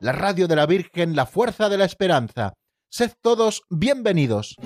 la radio de la Virgen, la fuerza de la esperanza. Sed todos bienvenidos.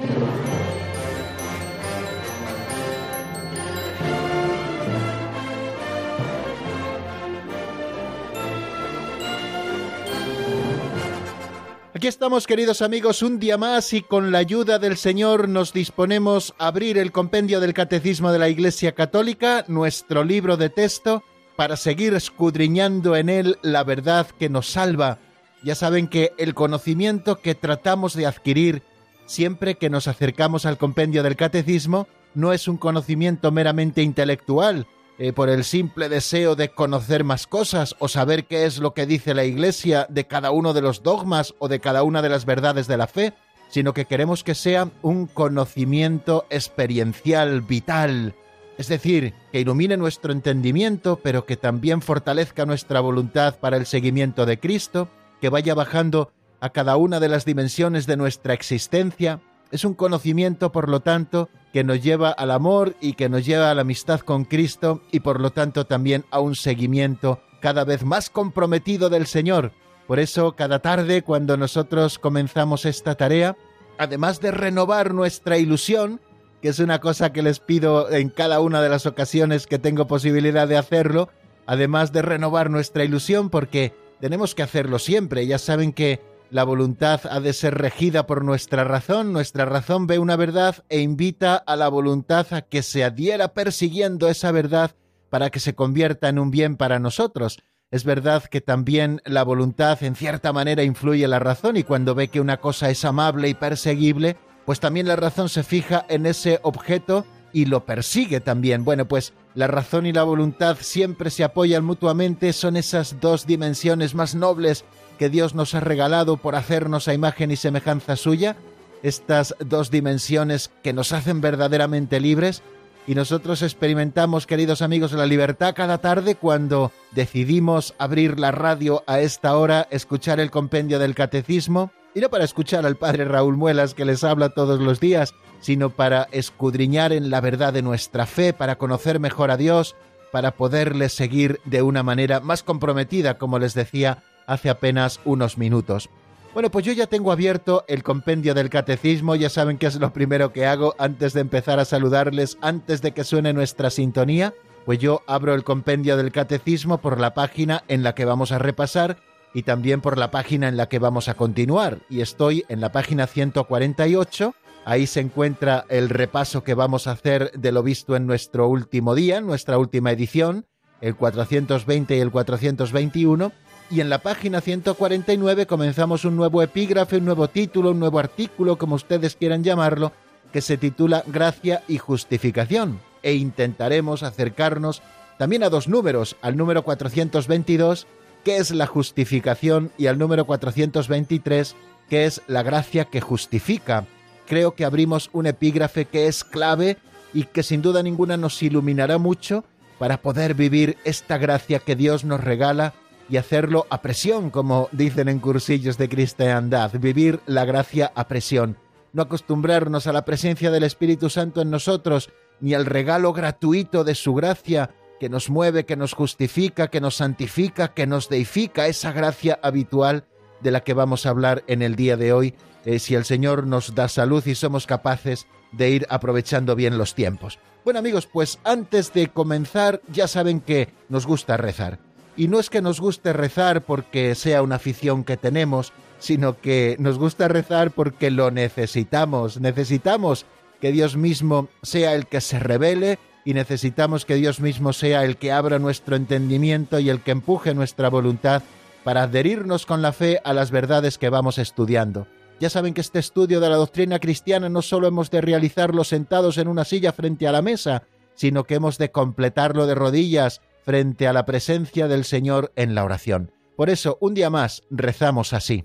Aquí estamos, queridos amigos, un día más y con la ayuda del Señor nos disponemos a abrir el compendio del Catecismo de la Iglesia Católica, nuestro libro de texto, para seguir escudriñando en él la verdad que nos salva. Ya saben que el conocimiento que tratamos de adquirir siempre que nos acercamos al compendio del Catecismo no es un conocimiento meramente intelectual, eh, por el simple deseo de conocer más cosas o saber qué es lo que dice la Iglesia de cada uno de los dogmas o de cada una de las verdades de la fe, sino que queremos que sea un conocimiento experiencial, vital, es decir, que ilumine nuestro entendimiento, pero que también fortalezca nuestra voluntad para el seguimiento de Cristo, que vaya bajando a cada una de las dimensiones de nuestra existencia. Es un conocimiento, por lo tanto, que nos lleva al amor y que nos lleva a la amistad con Cristo y por lo tanto también a un seguimiento cada vez más comprometido del Señor. Por eso cada tarde cuando nosotros comenzamos esta tarea, además de renovar nuestra ilusión, que es una cosa que les pido en cada una de las ocasiones que tengo posibilidad de hacerlo, además de renovar nuestra ilusión porque tenemos que hacerlo siempre, ya saben que la voluntad ha de ser regida por nuestra razón, nuestra razón ve una verdad e invita a la voluntad a que se adhiera persiguiendo esa verdad para que se convierta en un bien para nosotros. Es verdad que también la voluntad en cierta manera influye la razón y cuando ve que una cosa es amable y perseguible, pues también la razón se fija en ese objeto y lo persigue también. Bueno, pues la razón y la voluntad siempre se apoyan mutuamente, son esas dos dimensiones más nobles que Dios nos ha regalado por hacernos a imagen y semejanza suya, estas dos dimensiones que nos hacen verdaderamente libres, y nosotros experimentamos, queridos amigos, la libertad cada tarde cuando decidimos abrir la radio a esta hora, escuchar el compendio del catecismo, y no para escuchar al padre Raúl Muelas que les habla todos los días, sino para escudriñar en la verdad de nuestra fe, para conocer mejor a Dios, para poderle seguir de una manera más comprometida, como les decía, hace apenas unos minutos. Bueno, pues yo ya tengo abierto el compendio del catecismo, ya saben que es lo primero que hago antes de empezar a saludarles, antes de que suene nuestra sintonía, pues yo abro el compendio del catecismo por la página en la que vamos a repasar y también por la página en la que vamos a continuar. Y estoy en la página 148, ahí se encuentra el repaso que vamos a hacer de lo visto en nuestro último día, en nuestra última edición, el 420 y el 421 y en la página 149 comenzamos un nuevo epígrafe, un nuevo título, un nuevo artículo, como ustedes quieran llamarlo, que se titula Gracia y Justificación. E intentaremos acercarnos también a dos números, al número 422, que es la justificación, y al número 423, que es la gracia que justifica. Creo que abrimos un epígrafe que es clave y que sin duda ninguna nos iluminará mucho para poder vivir esta gracia que Dios nos regala y hacerlo a presión, como dicen en cursillos de cristiandad, vivir la gracia a presión, no acostumbrarnos a la presencia del Espíritu Santo en nosotros, ni al regalo gratuito de su gracia que nos mueve, que nos justifica, que nos santifica, que nos deifica, esa gracia habitual de la que vamos a hablar en el día de hoy, eh, si el Señor nos da salud y somos capaces de ir aprovechando bien los tiempos. Bueno amigos, pues antes de comenzar ya saben que nos gusta rezar. Y no es que nos guste rezar porque sea una afición que tenemos, sino que nos gusta rezar porque lo necesitamos. Necesitamos que Dios mismo sea el que se revele y necesitamos que Dios mismo sea el que abra nuestro entendimiento y el que empuje nuestra voluntad para adherirnos con la fe a las verdades que vamos estudiando. Ya saben que este estudio de la doctrina cristiana no solo hemos de realizarlo sentados en una silla frente a la mesa, sino que hemos de completarlo de rodillas frente a la presencia del Señor en la oración. Por eso, un día más, rezamos así.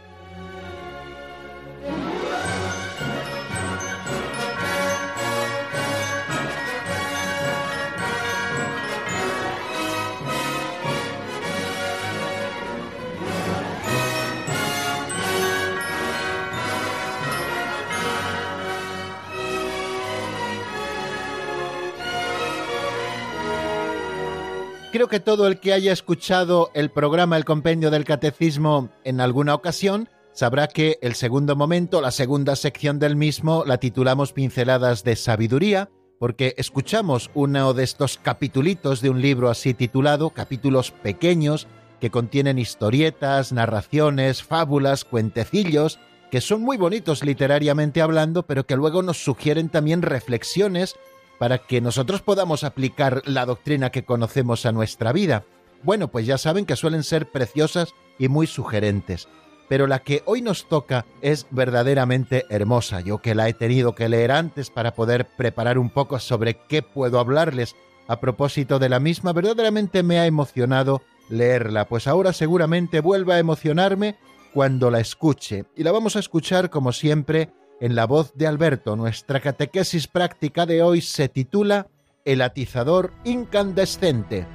Creo que todo el que haya escuchado el programa El Compendio del Catecismo en alguna ocasión sabrá que el segundo momento, la segunda sección del mismo, la titulamos Pinceladas de Sabiduría, porque escuchamos uno de estos capitulitos de un libro así titulado, capítulos pequeños que contienen historietas, narraciones, fábulas, cuentecillos, que son muy bonitos literariamente hablando, pero que luego nos sugieren también reflexiones para que nosotros podamos aplicar la doctrina que conocemos a nuestra vida. Bueno, pues ya saben que suelen ser preciosas y muy sugerentes. Pero la que hoy nos toca es verdaderamente hermosa. Yo que la he tenido que leer antes para poder preparar un poco sobre qué puedo hablarles a propósito de la misma, verdaderamente me ha emocionado leerla, pues ahora seguramente vuelva a emocionarme cuando la escuche. Y la vamos a escuchar, como siempre, en la voz de Alberto. Nuestra catequesis práctica de hoy se titula El atizador incandescente.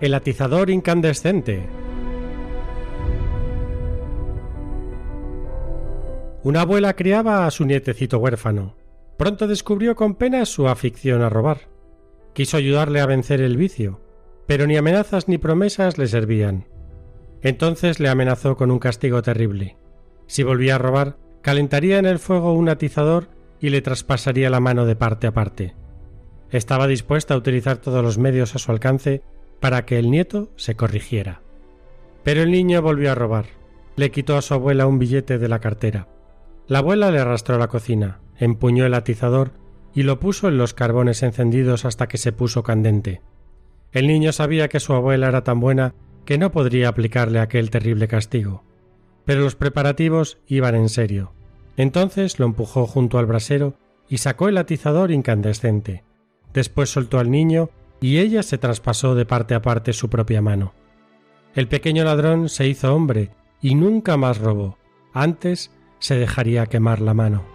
El atizador incandescente. Una abuela criaba a su nietecito huérfano. Pronto descubrió con pena su afición a robar. Quiso ayudarle a vencer el vicio, pero ni amenazas ni promesas le servían. Entonces le amenazó con un castigo terrible. Si volvía a robar, calentaría en el fuego un atizador y le traspasaría la mano de parte a parte. Estaba dispuesta a utilizar todos los medios a su alcance para que el nieto se corrigiera. Pero el niño volvió a robar. Le quitó a su abuela un billete de la cartera. La abuela le arrastró a la cocina, empuñó el atizador y lo puso en los carbones encendidos hasta que se puso candente. El niño sabía que su abuela era tan buena que no podría aplicarle aquel terrible castigo. Pero los preparativos iban en serio. Entonces lo empujó junto al brasero y sacó el atizador incandescente. Después soltó al niño y ella se traspasó de parte a parte su propia mano. El pequeño ladrón se hizo hombre y nunca más robó. Antes se dejaría quemar la mano.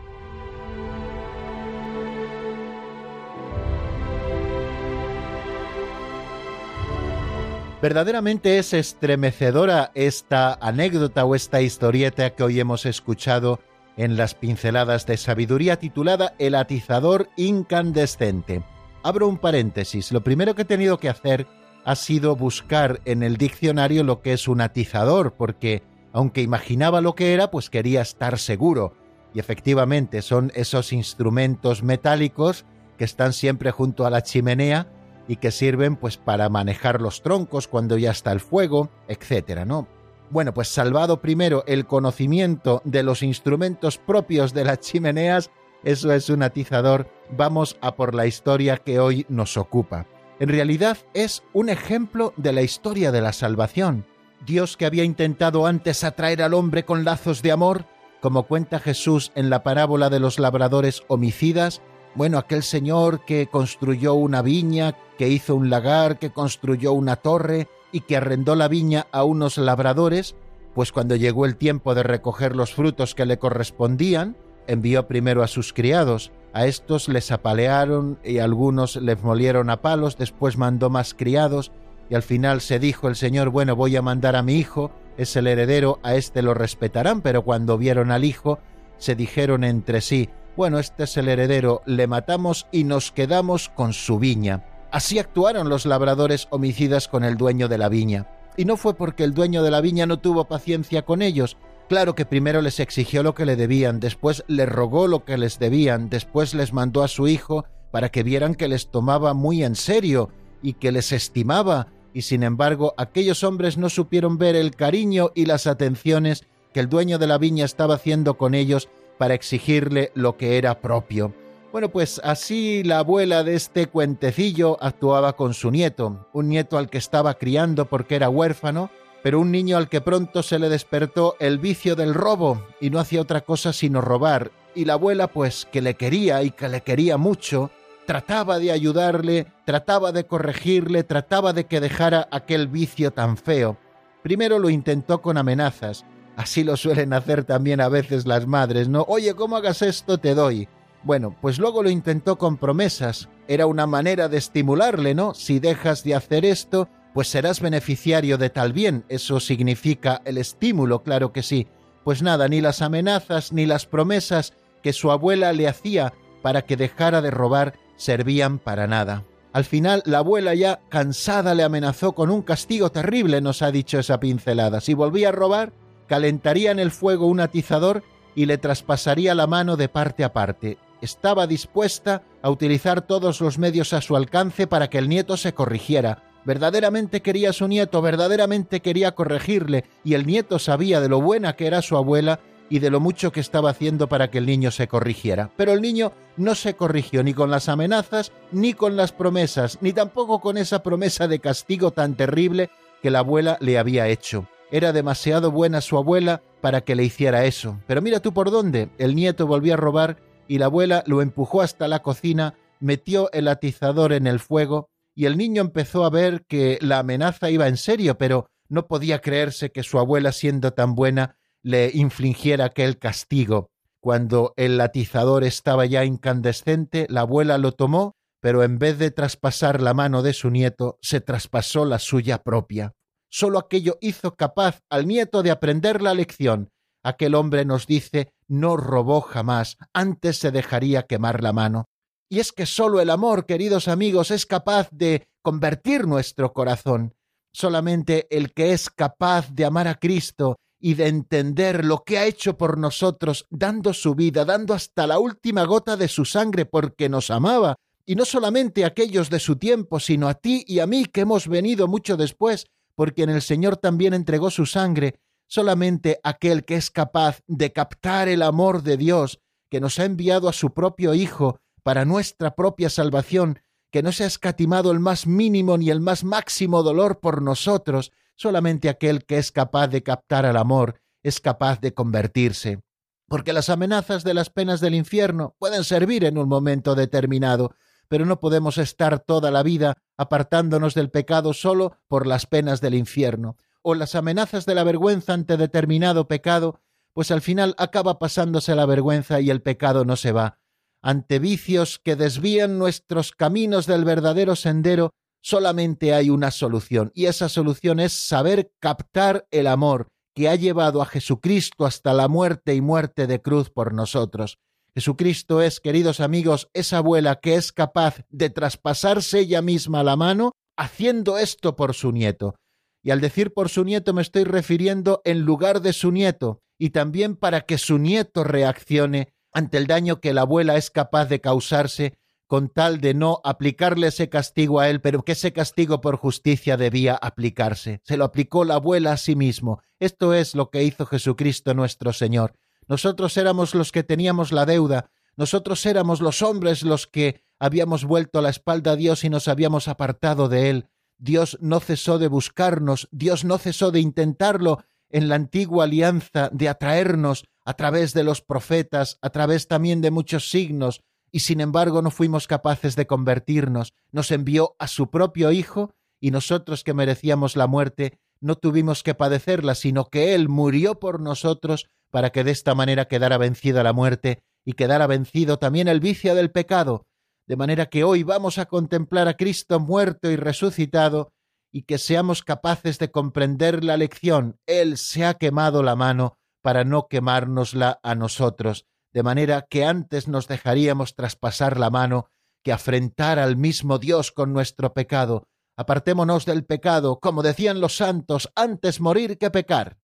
Verdaderamente es estremecedora esta anécdota o esta historieta que hoy hemos escuchado en las pinceladas de sabiduría titulada El atizador incandescente. Abro un paréntesis. Lo primero que he tenido que hacer ha sido buscar en el diccionario lo que es un atizador, porque aunque imaginaba lo que era, pues quería estar seguro. Y efectivamente son esos instrumentos metálicos que están siempre junto a la chimenea y que sirven pues para manejar los troncos cuando ya está el fuego, etcétera, ¿no? Bueno, pues salvado primero el conocimiento de los instrumentos propios de las chimeneas, eso es un atizador, vamos a por la historia que hoy nos ocupa. En realidad es un ejemplo de la historia de la salvación. Dios que había intentado antes atraer al hombre con lazos de amor, como cuenta Jesús en la parábola de los labradores homicidas, bueno, aquel señor que construyó una viña, que hizo un lagar, que construyó una torre y que arrendó la viña a unos labradores, pues cuando llegó el tiempo de recoger los frutos que le correspondían, envió primero a sus criados, a estos les apalearon y algunos les molieron a palos, después mandó más criados, y al final se dijo el Señor, bueno, voy a mandar a mi hijo, es el heredero, a este lo respetarán, pero cuando vieron al hijo, se dijeron entre sí, bueno, este es el heredero, le matamos y nos quedamos con su viña. Así actuaron los labradores homicidas con el dueño de la viña. Y no fue porque el dueño de la viña no tuvo paciencia con ellos. Claro que primero les exigió lo que le debían, después les rogó lo que les debían, después les mandó a su hijo para que vieran que les tomaba muy en serio y que les estimaba y sin embargo aquellos hombres no supieron ver el cariño y las atenciones que el dueño de la viña estaba haciendo con ellos para exigirle lo que era propio. Bueno, pues así la abuela de este cuentecillo actuaba con su nieto, un nieto al que estaba criando porque era huérfano, pero un niño al que pronto se le despertó el vicio del robo y no hacía otra cosa sino robar, y la abuela pues que le quería y que le quería mucho, trataba de ayudarle, trataba de corregirle, trataba de que dejara aquel vicio tan feo. Primero lo intentó con amenazas, así lo suelen hacer también a veces las madres, ¿no? Oye, ¿cómo hagas esto? Te doy. Bueno, pues luego lo intentó con promesas. Era una manera de estimularle, ¿no? Si dejas de hacer esto, pues serás beneficiario de tal bien. Eso significa el estímulo, claro que sí. Pues nada, ni las amenazas ni las promesas que su abuela le hacía para que dejara de robar servían para nada. Al final, la abuela ya cansada le amenazó con un castigo terrible, nos ha dicho esa pincelada. Si volvía a robar, calentaría en el fuego un atizador y le traspasaría la mano de parte a parte estaba dispuesta a utilizar todos los medios a su alcance para que el nieto se corrigiera. Verdaderamente quería su nieto, verdaderamente quería corregirle, y el nieto sabía de lo buena que era su abuela y de lo mucho que estaba haciendo para que el niño se corrigiera. Pero el niño no se corrigió ni con las amenazas, ni con las promesas, ni tampoco con esa promesa de castigo tan terrible que la abuela le había hecho. Era demasiado buena su abuela para que le hiciera eso. Pero mira tú por dónde. El nieto volvió a robar y la abuela lo empujó hasta la cocina, metió el atizador en el fuego, y el niño empezó a ver que la amenaza iba en serio, pero no podía creerse que su abuela, siendo tan buena, le infligiera aquel castigo. Cuando el atizador estaba ya incandescente, la abuela lo tomó, pero en vez de traspasar la mano de su nieto, se traspasó la suya propia. Solo aquello hizo capaz al nieto de aprender la lección, Aquel hombre nos dice no robó jamás, antes se dejaría quemar la mano. Y es que sólo el amor, queridos amigos, es capaz de convertir nuestro corazón. Solamente el que es capaz de amar a Cristo y de entender lo que ha hecho por nosotros, dando su vida, dando hasta la última gota de su sangre porque nos amaba, y no solamente a aquellos de su tiempo, sino a ti y a mí que hemos venido mucho después, porque en el Señor también entregó su sangre, Solamente aquel que es capaz de captar el amor de Dios, que nos ha enviado a su propio Hijo para nuestra propia salvación, que no se ha escatimado el más mínimo ni el más máximo dolor por nosotros, solamente aquel que es capaz de captar el amor es capaz de convertirse. Porque las amenazas de las penas del infierno pueden servir en un momento determinado, pero no podemos estar toda la vida apartándonos del pecado solo por las penas del infierno o las amenazas de la vergüenza ante determinado pecado, pues al final acaba pasándose la vergüenza y el pecado no se va. Ante vicios que desvían nuestros caminos del verdadero sendero, solamente hay una solución, y esa solución es saber captar el amor que ha llevado a Jesucristo hasta la muerte y muerte de cruz por nosotros. Jesucristo es, queridos amigos, esa abuela que es capaz de traspasarse ella misma la mano, haciendo esto por su nieto. Y al decir por su nieto me estoy refiriendo en lugar de su nieto, y también para que su nieto reaccione ante el daño que la abuela es capaz de causarse con tal de no aplicarle ese castigo a él, pero que ese castigo por justicia debía aplicarse. Se lo aplicó la abuela a sí mismo. Esto es lo que hizo Jesucristo nuestro Señor. Nosotros éramos los que teníamos la deuda, nosotros éramos los hombres los que habíamos vuelto la espalda a Dios y nos habíamos apartado de Él. Dios no cesó de buscarnos, Dios no cesó de intentarlo en la antigua alianza, de atraernos a través de los profetas, a través también de muchos signos, y sin embargo no fuimos capaces de convertirnos. Nos envió a su propio Hijo, y nosotros que merecíamos la muerte, no tuvimos que padecerla, sino que Él murió por nosotros para que de esta manera quedara vencida la muerte y quedara vencido también el vicio del pecado, de manera que hoy vamos a contemplar a Cristo muerto y resucitado y que seamos capaces de comprender la lección. Él se ha quemado la mano para no quemárnosla a nosotros, de manera que antes nos dejaríamos traspasar la mano que afrentar al mismo Dios con nuestro pecado. Apartémonos del pecado, como decían los santos, antes morir que pecar.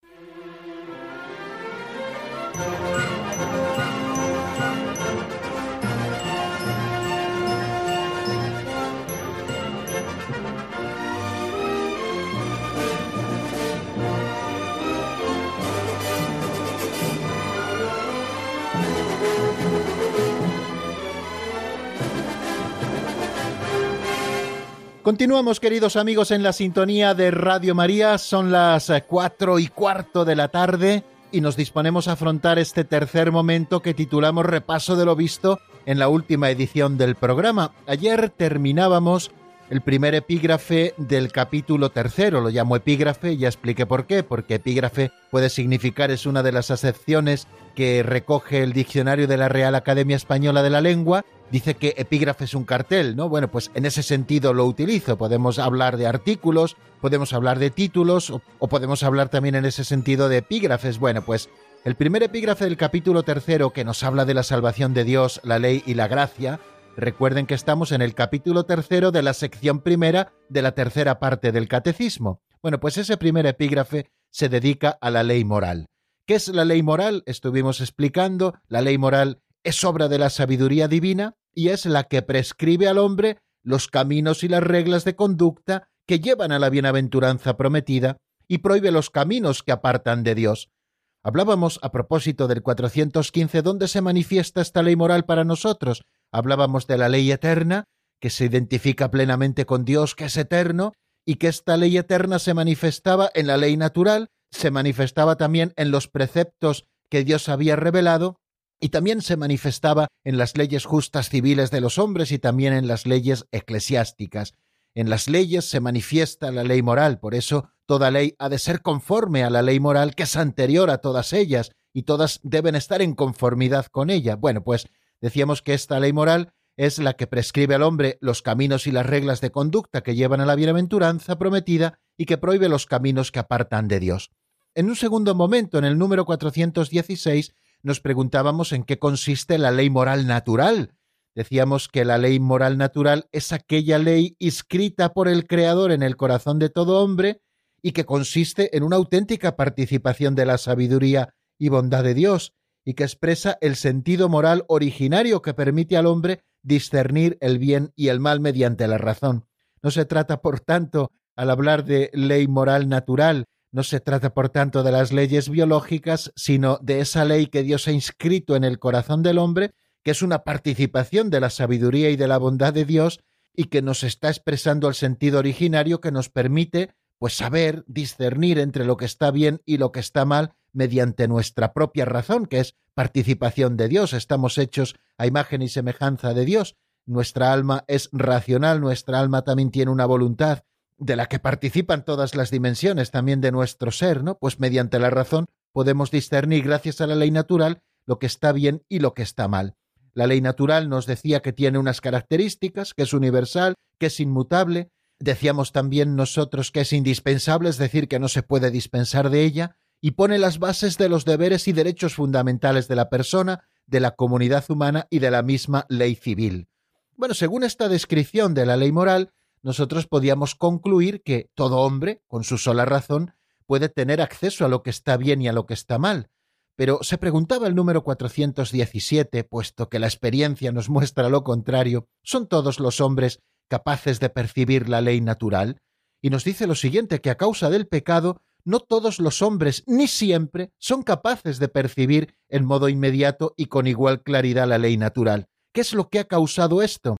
Continuamos, queridos amigos, en la sintonía de Radio María. Son las eh, cuatro y cuarto de la tarde y nos disponemos a afrontar este tercer momento que titulamos Repaso de lo visto en la última edición del programa. Ayer terminábamos el primer epígrafe del capítulo tercero. Lo llamo epígrafe, ya expliqué por qué, porque epígrafe puede significar, es una de las acepciones que recoge el diccionario de la Real Academia Española de la Lengua dice que epígrafe es un cartel, ¿no? Bueno, pues en ese sentido lo utilizo. Podemos hablar de artículos, podemos hablar de títulos o, podemos hablar también en ese sentido de epígrafes. Bueno, pues el primer epígrafe del capítulo tercero que nos habla de la salvación de Dios, la ley y la gracia, recuerden que estamos en el capítulo tercero de la sección primera de la tercera parte del catecismo. Bueno, pues ese primer epígrafe se dedica a la ley moral. ¿Qué es la ley moral? Estuvimos explicando, la ley moral es obra de la sabiduría divina y es la que prescribe al hombre los caminos y las reglas de conducta que llevan a la bienaventuranza prometida y prohíbe los caminos que apartan de Dios. Hablábamos a propósito del 415 dónde se manifiesta esta ley moral para nosotros. Hablábamos de la ley eterna, que se identifica plenamente con Dios, que es eterno, y que esta ley eterna se manifestaba en la ley natural, se manifestaba también en los preceptos que Dios había revelado y también se manifestaba en las leyes justas civiles de los hombres y también en las leyes eclesiásticas. En las leyes se manifiesta la ley moral, por eso toda ley ha de ser conforme a la ley moral que es anterior a todas ellas, y todas deben estar en conformidad con ella. Bueno, pues decíamos que esta ley moral es la que prescribe al hombre los caminos y las reglas de conducta que llevan a la bienaventuranza prometida y que prohíbe los caminos que apartan de Dios. En un segundo momento, en el número 416, nos preguntábamos en qué consiste la ley moral natural. Decíamos que la ley moral natural es aquella ley inscrita por el Creador en el corazón de todo hombre y que consiste en una auténtica participación de la sabiduría y bondad de Dios, y que expresa el sentido moral originario que permite al hombre discernir el bien y el mal mediante la razón. No se trata, por tanto, al hablar de ley moral natural, no se trata, por tanto, de las leyes biológicas, sino de esa ley que Dios ha inscrito en el corazón del hombre, que es una participación de la sabiduría y de la bondad de Dios, y que nos está expresando el sentido originario que nos permite, pues, saber discernir entre lo que está bien y lo que está mal mediante nuestra propia razón, que es participación de Dios. Estamos hechos a imagen y semejanza de Dios. Nuestra alma es racional, nuestra alma también tiene una voluntad, de la que participan todas las dimensiones también de nuestro ser, ¿no? Pues mediante la razón podemos discernir, gracias a la ley natural, lo que está bien y lo que está mal. La ley natural nos decía que tiene unas características, que es universal, que es inmutable. Decíamos también nosotros que es indispensable, es decir, que no se puede dispensar de ella, y pone las bases de los deberes y derechos fundamentales de la persona, de la comunidad humana y de la misma ley civil. Bueno, según esta descripción de la ley moral, nosotros podíamos concluir que todo hombre, con su sola razón, puede tener acceso a lo que está bien y a lo que está mal. Pero se preguntaba el número 417, puesto que la experiencia nos muestra lo contrario, ¿son todos los hombres capaces de percibir la ley natural? Y nos dice lo siguiente, que a causa del pecado, no todos los hombres, ni siempre, son capaces de percibir en modo inmediato y con igual claridad la ley natural. ¿Qué es lo que ha causado esto?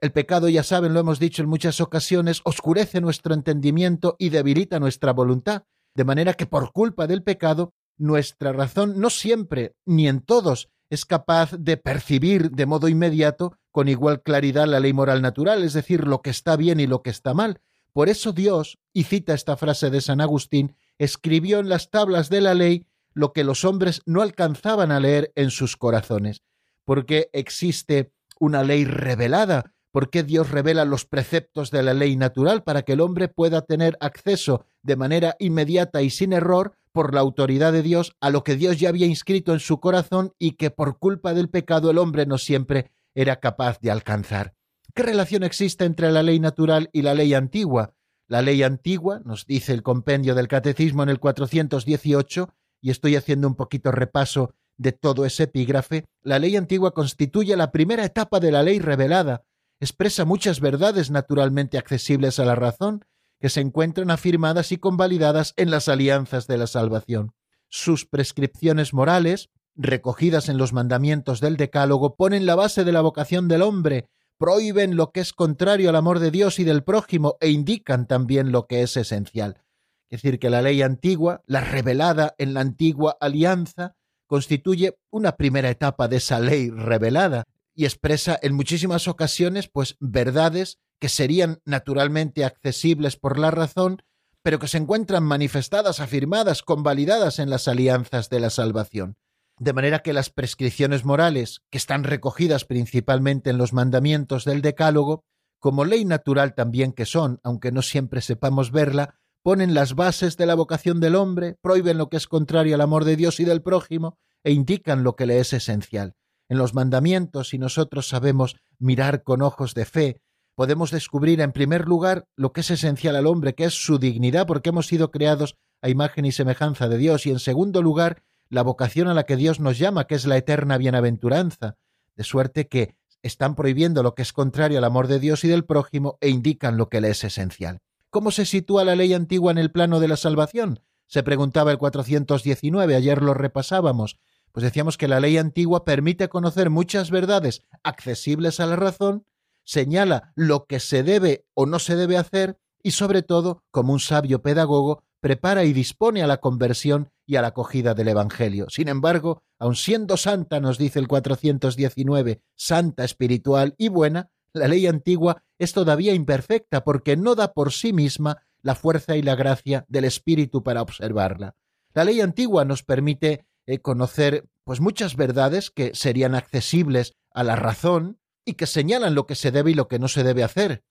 El pecado, ya saben, lo hemos dicho en muchas ocasiones, oscurece nuestro entendimiento y debilita nuestra voluntad, de manera que por culpa del pecado, nuestra razón no siempre, ni en todos, es capaz de percibir de modo inmediato con igual claridad la ley moral natural, es decir, lo que está bien y lo que está mal. Por eso Dios, y cita esta frase de San Agustín, escribió en las tablas de la ley lo que los hombres no alcanzaban a leer en sus corazones, porque existe una ley revelada, ¿Por qué Dios revela los preceptos de la ley natural para que el hombre pueda tener acceso de manera inmediata y sin error por la autoridad de Dios a lo que Dios ya había inscrito en su corazón y que por culpa del pecado el hombre no siempre era capaz de alcanzar? ¿Qué relación existe entre la ley natural y la ley antigua? La ley antigua, nos dice el compendio del Catecismo en el 418, y estoy haciendo un poquito repaso de todo ese epígrafe, la ley antigua constituye la primera etapa de la ley revelada, expresa muchas verdades naturalmente accesibles a la razón, que se encuentran afirmadas y convalidadas en las alianzas de la salvación. Sus prescripciones morales, recogidas en los mandamientos del Decálogo, ponen la base de la vocación del hombre prohíben lo que es contrario al amor de Dios y del prójimo e indican también lo que es esencial. Es decir, que la ley antigua, la revelada en la antigua alianza, constituye una primera etapa de esa ley revelada y expresa en muchísimas ocasiones pues verdades que serían naturalmente accesibles por la razón, pero que se encuentran manifestadas, afirmadas, convalidadas en las alianzas de la salvación. De manera que las prescripciones morales, que están recogidas principalmente en los mandamientos del Decálogo, como ley natural también que son, aunque no siempre sepamos verla, ponen las bases de la vocación del hombre, prohíben lo que es contrario al amor de Dios y del prójimo, e indican lo que le es esencial. En los mandamientos, si nosotros sabemos mirar con ojos de fe, podemos descubrir en primer lugar lo que es esencial al hombre, que es su dignidad, porque hemos sido creados a imagen y semejanza de Dios, y en segundo lugar, la vocación a la que Dios nos llama, que es la eterna bienaventuranza, de suerte que están prohibiendo lo que es contrario al amor de Dios y del prójimo e indican lo que le es esencial. ¿Cómo se sitúa la ley antigua en el plano de la salvación? Se preguntaba el 419, ayer lo repasábamos. Pues decíamos que la ley antigua permite conocer muchas verdades accesibles a la razón, señala lo que se debe o no se debe hacer y sobre todo, como un sabio pedagogo, prepara y dispone a la conversión y a la acogida del Evangelio. Sin embargo, aun siendo santa, nos dice el 419, santa, espiritual y buena, la ley antigua es todavía imperfecta porque no da por sí misma la fuerza y la gracia del Espíritu para observarla. La ley antigua nos permite eh, conocer pues muchas verdades que serían accesibles a la razón y que señalan lo que se debe y lo que no se debe hacer.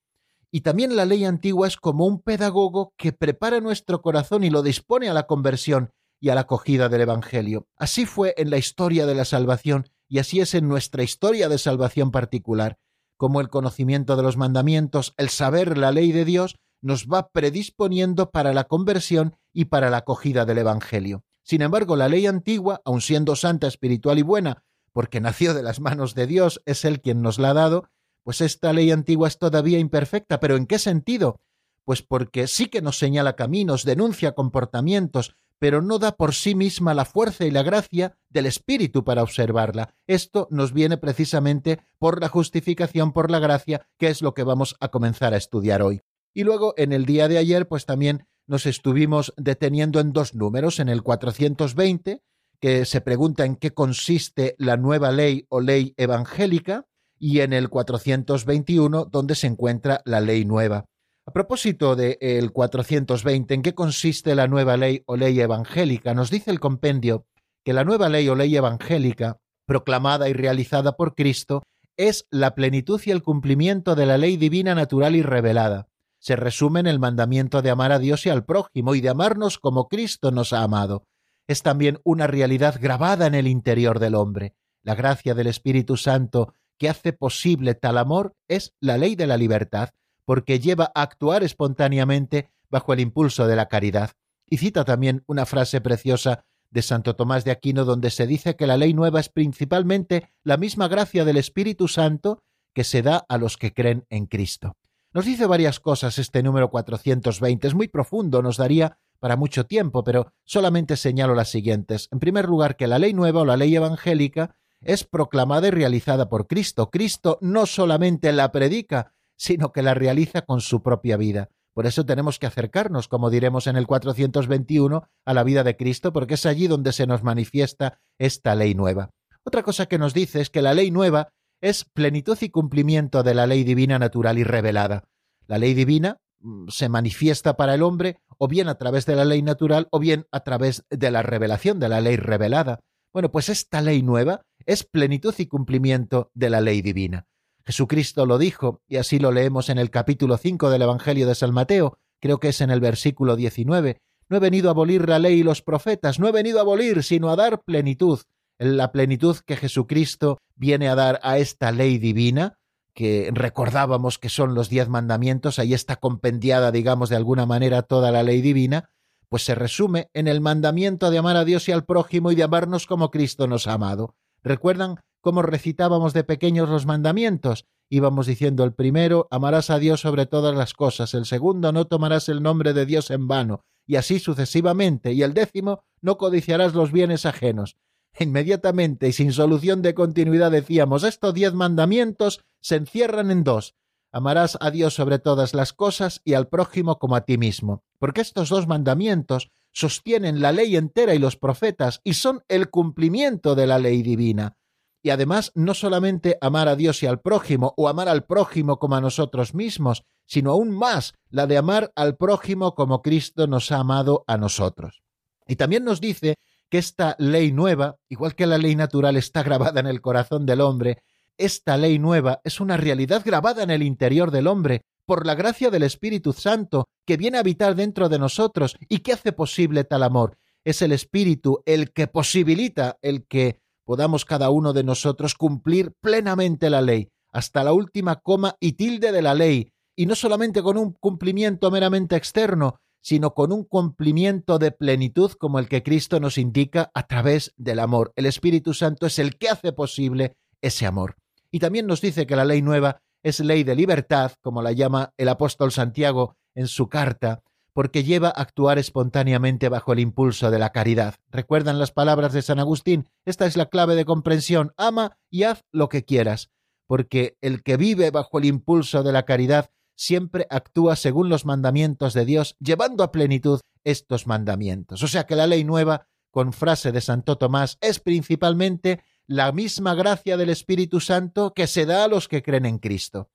Y también la ley antigua es como un pedagogo que prepara nuestro corazón y lo dispone a la conversión y a la acogida del Evangelio. Así fue en la historia de la salvación y así es en nuestra historia de salvación particular como el conocimiento de los mandamientos, el saber la ley de Dios, nos va predisponiendo para la conversión y para la acogida del Evangelio. Sin embargo, la ley antigua, aun siendo santa, espiritual y buena, porque nació de las manos de Dios, es Él quien nos la ha dado, pues esta ley antigua es todavía imperfecta. ¿Pero en qué sentido? Pues porque sí que nos señala caminos, denuncia comportamientos, pero no da por sí misma la fuerza y la gracia del Espíritu para observarla. Esto nos viene precisamente por la justificación, por la gracia, que es lo que vamos a comenzar a estudiar hoy. Y luego, en el día de ayer, pues también nos estuvimos deteniendo en dos números, en el 420, que se pregunta en qué consiste la nueva ley o ley evangélica, y en el 421, donde se encuentra la ley nueva. A propósito del el 420, ¿en qué consiste la nueva ley o ley evangélica? Nos dice el compendio que la nueva ley o ley evangélica, proclamada y realizada por Cristo, es la plenitud y el cumplimiento de la ley divina natural y revelada. Se resume en el mandamiento de amar a Dios y al prójimo y de amarnos como Cristo nos ha amado. Es también una realidad grabada en el interior del hombre. La gracia del Espíritu Santo que hace posible tal amor es la ley de la libertad, porque lleva a actuar espontáneamente bajo el impulso de la caridad. Y cita también una frase preciosa de Santo Tomás de Aquino donde se dice que la ley nueva es principalmente la misma gracia del Espíritu Santo que se da a los que creen en Cristo. Nos dice varias cosas este número 420, es muy profundo, nos daría para mucho tiempo, pero solamente señalo las siguientes. En primer lugar, que la ley nueva o la ley evangélica es proclamada y realizada por Cristo. Cristo no solamente la predica, sino que la realiza con su propia vida. Por eso tenemos que acercarnos, como diremos en el 421, a la vida de Cristo, porque es allí donde se nos manifiesta esta ley nueva. Otra cosa que nos dice es que la ley nueva es plenitud y cumplimiento de la ley divina natural y revelada. La ley divina mm, se manifiesta para el hombre o bien a través de la ley natural o bien a través de la revelación de la ley revelada. Bueno, pues esta ley nueva es plenitud y cumplimiento de la ley divina. Jesucristo lo dijo, y así lo leemos en el capítulo 5 del Evangelio de San Mateo, creo que es en el versículo 19. No he venido a abolir la ley y los profetas, no he venido a abolir, sino a dar plenitud, la plenitud que Jesucristo viene a dar a esta ley divina, que recordábamos que son los diez mandamientos, ahí está compendiada, digamos, de alguna manera toda la ley divina, pues se resume en el mandamiento de amar a Dios y al prójimo y de amarnos como Cristo nos ha amado. ¿Recuerdan cómo recitábamos de pequeños los mandamientos. Íbamos diciendo el primero, amarás a Dios sobre todas las cosas, el segundo, no tomarás el nombre de Dios en vano, y así sucesivamente, y el décimo, no codiciarás los bienes ajenos. Inmediatamente y sin solución de continuidad decíamos, estos diez mandamientos se encierran en dos. Amarás a Dios sobre todas las cosas y al prójimo como a ti mismo, porque estos dos mandamientos sostienen la ley entera y los profetas y son el cumplimiento de la ley divina. Y además no solamente amar a Dios y al prójimo o amar al prójimo como a nosotros mismos, sino aún más la de amar al prójimo como Cristo nos ha amado a nosotros. Y también nos dice que esta ley nueva, igual que la ley natural está grabada en el corazón del hombre, esta ley nueva es una realidad grabada en el interior del hombre por la gracia del Espíritu Santo que viene a habitar dentro de nosotros y que hace posible tal amor. Es el Espíritu el que posibilita el que podamos cada uno de nosotros cumplir plenamente la ley, hasta la última coma y tilde de la ley, y no solamente con un cumplimiento meramente externo, sino con un cumplimiento de plenitud como el que Cristo nos indica a través del amor. El Espíritu Santo es el que hace posible ese amor. Y también nos dice que la ley nueva es ley de libertad, como la llama el apóstol Santiago en su carta, porque lleva a actuar espontáneamente bajo el impulso de la caridad. ¿Recuerdan las palabras de San Agustín? Esta es la clave de comprensión. Ama y haz lo que quieras, porque el que vive bajo el impulso de la caridad siempre actúa según los mandamientos de Dios, llevando a plenitud estos mandamientos. O sea que la ley nueva, con frase de Santo Tomás, es principalmente la misma gracia del Espíritu Santo que se da a los que creen en Cristo.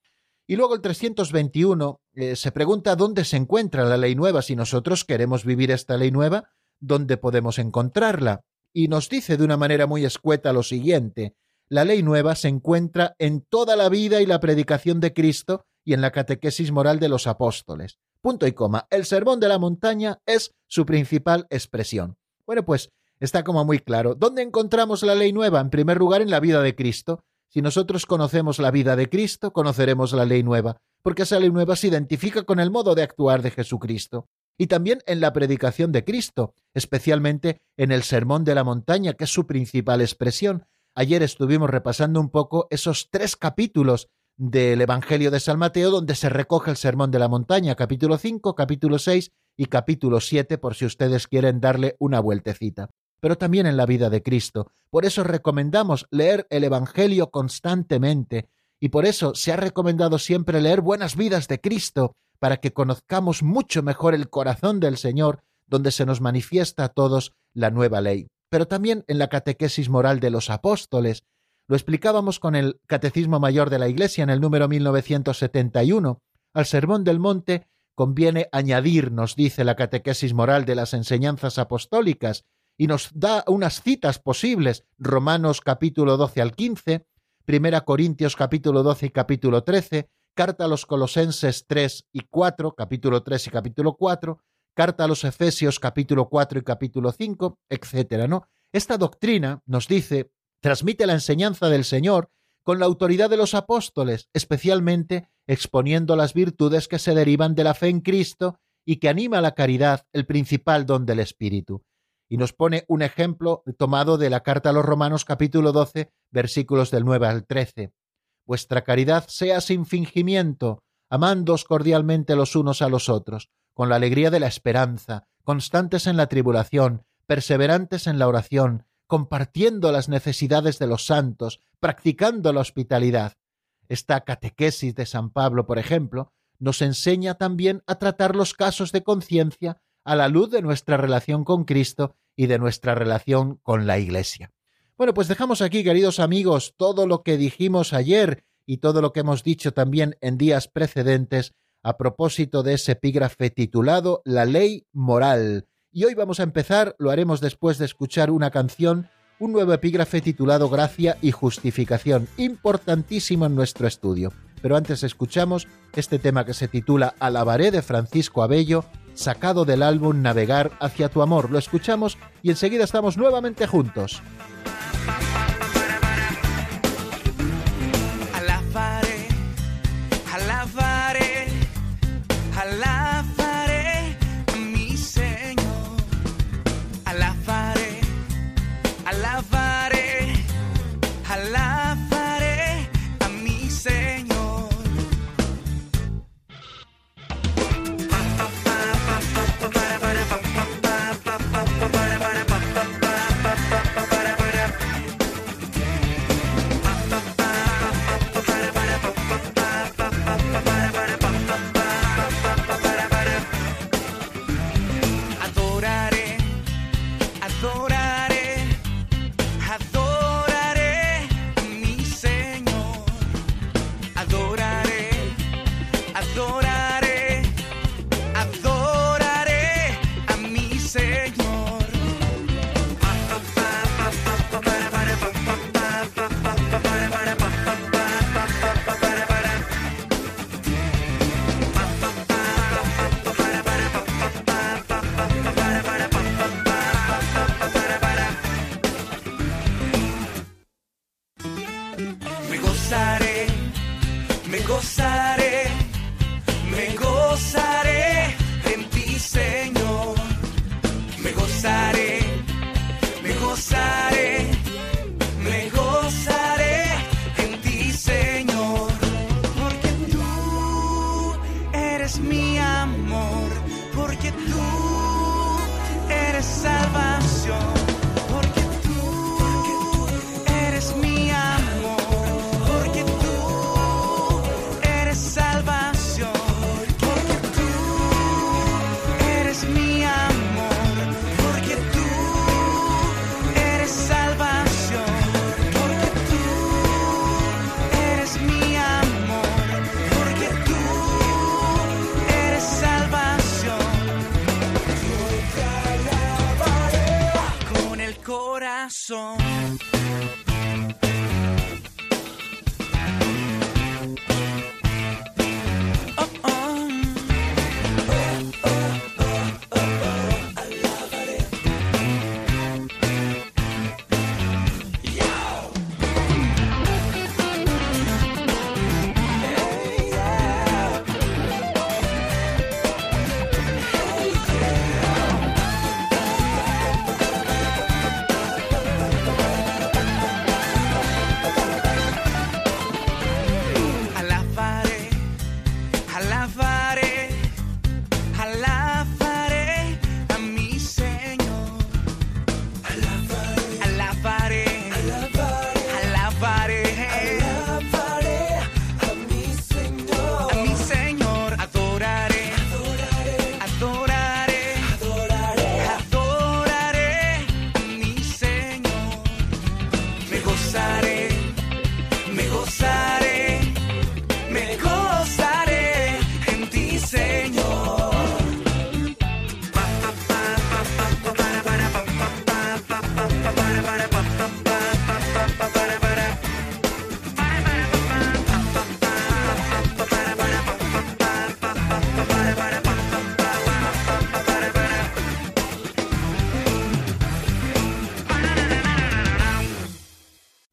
Y luego el 321 eh, se pregunta dónde se encuentra la ley nueva. Si nosotros queremos vivir esta ley nueva, ¿dónde podemos encontrarla? Y nos dice de una manera muy escueta lo siguiente. La ley nueva se encuentra en toda la vida y la predicación de Cristo y en la catequesis moral de los apóstoles. Punto y coma. El sermón de la montaña es su principal expresión. Bueno, pues está como muy claro. ¿Dónde encontramos la ley nueva? En primer lugar, en la vida de Cristo. Si nosotros conocemos la vida de Cristo, conoceremos la ley nueva, porque esa ley nueva se identifica con el modo de actuar de Jesucristo. Y también en la predicación de Cristo, especialmente en el Sermón de la Montaña, que es su principal expresión. Ayer estuvimos repasando un poco esos tres capítulos del Evangelio de San Mateo, donde se recoge el Sermón de la Montaña, capítulo 5, capítulo 6 y capítulo 7, por si ustedes quieren darle una vueltecita. Pero también en la vida de Cristo. Por eso recomendamos leer el Evangelio constantemente, y por eso se ha recomendado siempre leer buenas vidas de Cristo, para que conozcamos mucho mejor el corazón del Señor, donde se nos manifiesta a todos la nueva ley. Pero también en la catequesis moral de los apóstoles, lo explicábamos con el Catecismo Mayor de la Iglesia en el número 1971. Al Sermón del Monte conviene añadir, nos dice la catequesis moral de las enseñanzas apostólicas, y nos da unas citas posibles, Romanos capítulo 12 al 15, Primera Corintios capítulo 12 y capítulo 13, Carta a los Colosenses 3 y 4, capítulo 3 y capítulo 4, Carta a los Efesios capítulo 4 y capítulo 5, etcétera, ¿no? Esta doctrina nos dice transmite la enseñanza del Señor con la autoridad de los apóstoles, especialmente exponiendo las virtudes que se derivan de la fe en Cristo y que anima la caridad, el principal don del Espíritu. Y nos pone un ejemplo tomado de la carta a los Romanos capítulo 12, versículos del 9 al 13. Vuestra caridad sea sin fingimiento, amándoos cordialmente los unos a los otros, con la alegría de la esperanza, constantes en la tribulación, perseverantes en la oración, compartiendo las necesidades de los santos, practicando la hospitalidad. Esta catequesis de San Pablo, por ejemplo, nos enseña también a tratar los casos de conciencia a la luz de nuestra relación con Cristo y de nuestra relación con la Iglesia. Bueno, pues dejamos aquí, queridos amigos, todo lo que dijimos ayer y todo lo que hemos dicho también en días precedentes a propósito de ese epígrafe titulado La ley moral, y hoy vamos a empezar, lo haremos después de escuchar una canción, un nuevo epígrafe titulado Gracia y Justificación, importantísimo en nuestro estudio. Pero antes escuchamos este tema que se titula Alabaré de Francisco Abello, sacado del álbum Navegar hacia tu amor. Lo escuchamos y enseguida estamos nuevamente juntos. love.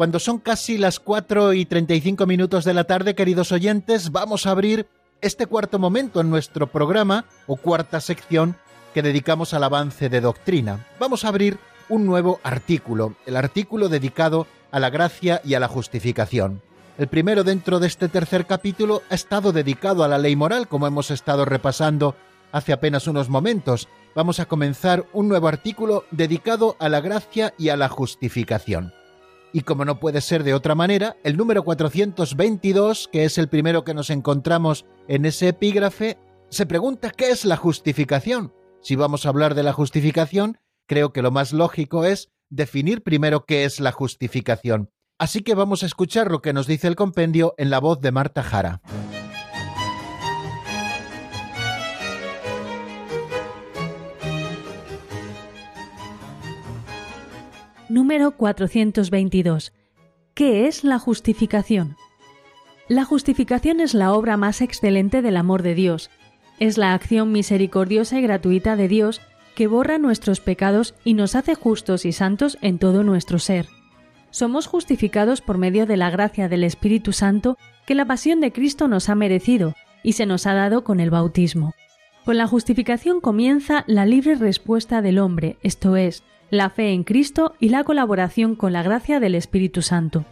Cuando son casi las 4 y 35 minutos de la tarde, queridos oyentes, vamos a abrir este cuarto momento en nuestro programa o cuarta sección que dedicamos al avance de doctrina. Vamos a abrir un nuevo artículo, el artículo dedicado a la gracia y a la justificación. El primero dentro de este tercer capítulo ha estado dedicado a la ley moral, como hemos estado repasando hace apenas unos momentos. Vamos a comenzar un nuevo artículo dedicado a la gracia y a la justificación. Y como no puede ser de otra manera, el número 422, que es el primero que nos encontramos en ese epígrafe, se pregunta qué es la justificación. Si vamos a hablar de la justificación, creo que lo más lógico es definir primero qué es la justificación. Así que vamos a escuchar lo que nos dice el compendio en la voz de Marta Jara. Número 422. ¿Qué es la justificación? La justificación es la obra más excelente del amor de Dios. Es la acción misericordiosa y gratuita de Dios que borra nuestros pecados y nos hace justos y santos en todo nuestro ser. Somos justificados por medio de la gracia del Espíritu Santo que la pasión de Cristo nos ha merecido y se nos ha dado con el bautismo. Con la justificación comienza la libre respuesta del hombre, esto es, la fe en Cristo y la colaboración con la gracia del Espíritu Santo.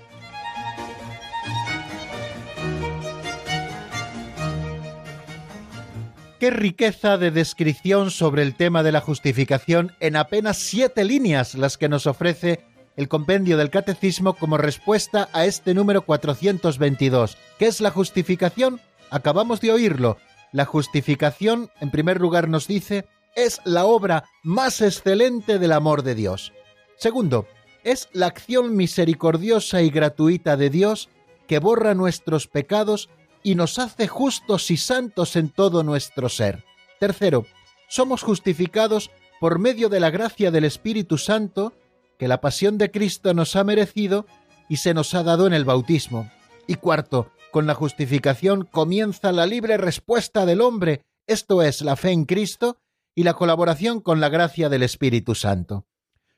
Qué riqueza de descripción sobre el tema de la justificación en apenas siete líneas las que nos ofrece el compendio del Catecismo como respuesta a este número 422. ¿Qué es la justificación? Acabamos de oírlo. La justificación, en primer lugar, nos dice, es la obra más excelente del amor de Dios. Segundo, es la acción misericordiosa y gratuita de Dios que borra nuestros pecados y nos hace justos y santos en todo nuestro ser. Tercero, somos justificados por medio de la gracia del Espíritu Santo que la pasión de Cristo nos ha merecido y se nos ha dado en el bautismo. Y cuarto, con la justificación comienza la libre respuesta del hombre, esto es, la fe en Cristo y la colaboración con la gracia del Espíritu Santo.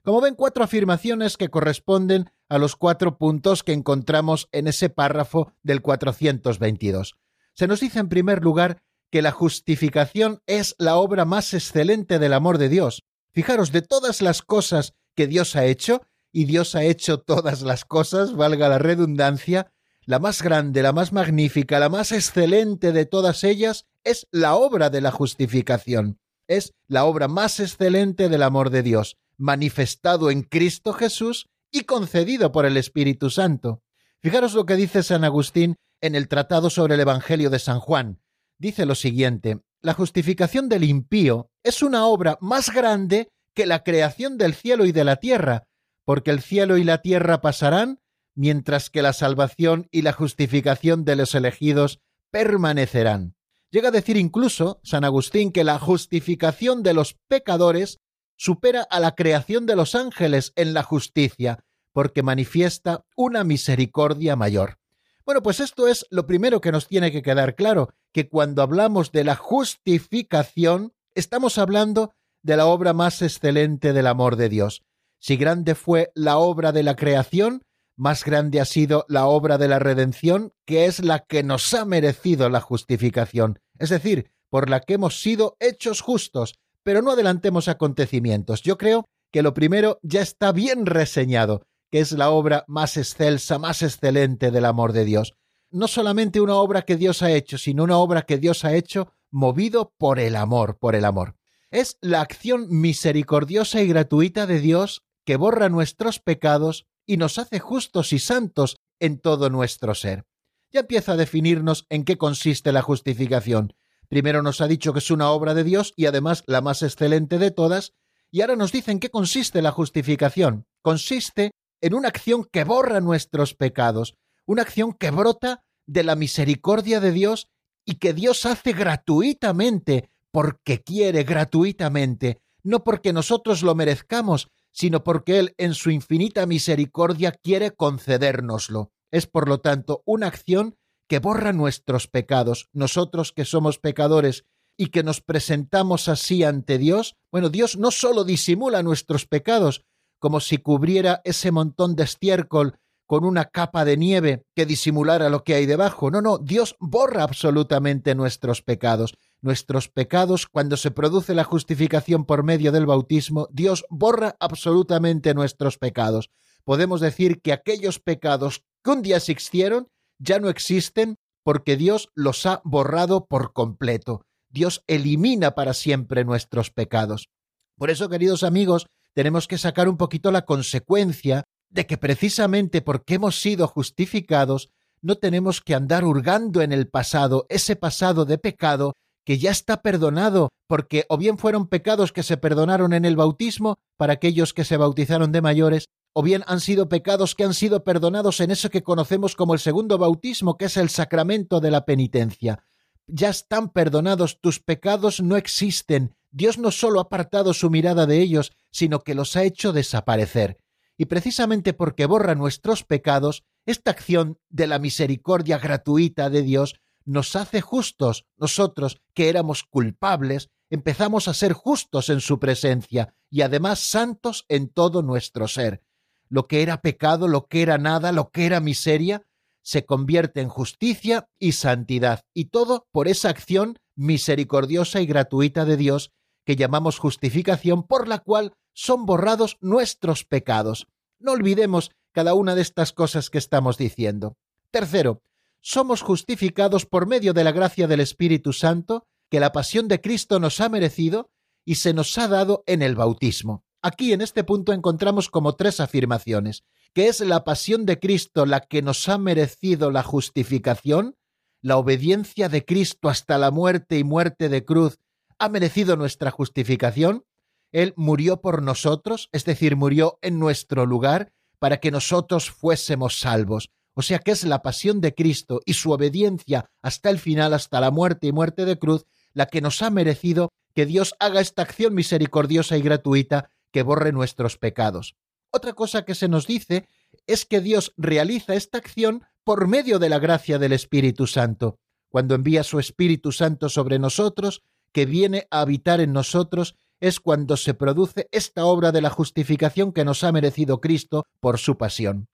Como ven, cuatro afirmaciones que corresponden a los cuatro puntos que encontramos en ese párrafo del 422. Se nos dice en primer lugar que la justificación es la obra más excelente del amor de Dios. Fijaros, de todas las cosas que Dios ha hecho, y Dios ha hecho todas las cosas, valga la redundancia, la más grande, la más magnífica, la más excelente de todas ellas es la obra de la justificación. Es la obra más excelente del amor de Dios manifestado en Cristo Jesús y concedido por el Espíritu Santo. Fijaros lo que dice San Agustín en el Tratado sobre el Evangelio de San Juan. Dice lo siguiente, la justificación del impío es una obra más grande que la creación del cielo y de la tierra, porque el cielo y la tierra pasarán, mientras que la salvación y la justificación de los elegidos permanecerán. Llega a decir incluso San Agustín que la justificación de los pecadores supera a la creación de los ángeles en la justicia, porque manifiesta una misericordia mayor. Bueno, pues esto es lo primero que nos tiene que quedar claro, que cuando hablamos de la justificación, estamos hablando de la obra más excelente del amor de Dios. Si grande fue la obra de la creación, más grande ha sido la obra de la redención, que es la que nos ha merecido la justificación, es decir, por la que hemos sido hechos justos, pero no adelantemos acontecimientos. Yo creo que lo primero ya está bien reseñado, que es la obra más excelsa, más excelente del amor de Dios. No solamente una obra que Dios ha hecho, sino una obra que Dios ha hecho movido por el amor, por el amor. Es la acción misericordiosa y gratuita de Dios que borra nuestros pecados y nos hace justos y santos en todo nuestro ser. Ya empieza a definirnos en qué consiste la justificación, Primero nos ha dicho que es una obra de Dios y además la más excelente de todas, y ahora nos dice en qué consiste la justificación. Consiste en una acción que borra nuestros pecados, una acción que brota de la misericordia de Dios y que Dios hace gratuitamente, porque quiere gratuitamente, no porque nosotros lo merezcamos, sino porque Él en su infinita misericordia quiere concedérnoslo. Es por lo tanto una acción que borra nuestros pecados, nosotros que somos pecadores y que nos presentamos así ante Dios, bueno, Dios no solo disimula nuestros pecados, como si cubriera ese montón de estiércol con una capa de nieve que disimulara lo que hay debajo. No, no, Dios borra absolutamente nuestros pecados. Nuestros pecados, cuando se produce la justificación por medio del bautismo, Dios borra absolutamente nuestros pecados. Podemos decir que aquellos pecados que un día existieron ya no existen porque Dios los ha borrado por completo. Dios elimina para siempre nuestros pecados. Por eso, queridos amigos, tenemos que sacar un poquito la consecuencia de que precisamente porque hemos sido justificados, no tenemos que andar hurgando en el pasado, ese pasado de pecado que ya está perdonado, porque o bien fueron pecados que se perdonaron en el bautismo para aquellos que se bautizaron de mayores, o bien han sido pecados que han sido perdonados en eso que conocemos como el segundo bautismo, que es el sacramento de la penitencia. Ya están perdonados, tus pecados no existen. Dios no solo ha apartado su mirada de ellos, sino que los ha hecho desaparecer. Y precisamente porque borra nuestros pecados, esta acción de la misericordia gratuita de Dios nos hace justos. Nosotros, que éramos culpables, empezamos a ser justos en su presencia y además santos en todo nuestro ser lo que era pecado, lo que era nada, lo que era miseria, se convierte en justicia y santidad, y todo por esa acción misericordiosa y gratuita de Dios que llamamos justificación, por la cual son borrados nuestros pecados. No olvidemos cada una de estas cosas que estamos diciendo. Tercero, somos justificados por medio de la gracia del Espíritu Santo, que la pasión de Cristo nos ha merecido y se nos ha dado en el bautismo. Aquí en este punto encontramos como tres afirmaciones, que es la pasión de Cristo la que nos ha merecido la justificación, la obediencia de Cristo hasta la muerte y muerte de cruz ha merecido nuestra justificación, Él murió por nosotros, es decir, murió en nuestro lugar, para que nosotros fuésemos salvos. O sea que es la pasión de Cristo y su obediencia hasta el final, hasta la muerte y muerte de cruz, la que nos ha merecido que Dios haga esta acción misericordiosa y gratuita que borre nuestros pecados. Otra cosa que se nos dice es que Dios realiza esta acción por medio de la gracia del Espíritu Santo, cuando envía su Espíritu Santo sobre nosotros, que viene a habitar en nosotros, es cuando se produce esta obra de la justificación que nos ha merecido Cristo por su pasión.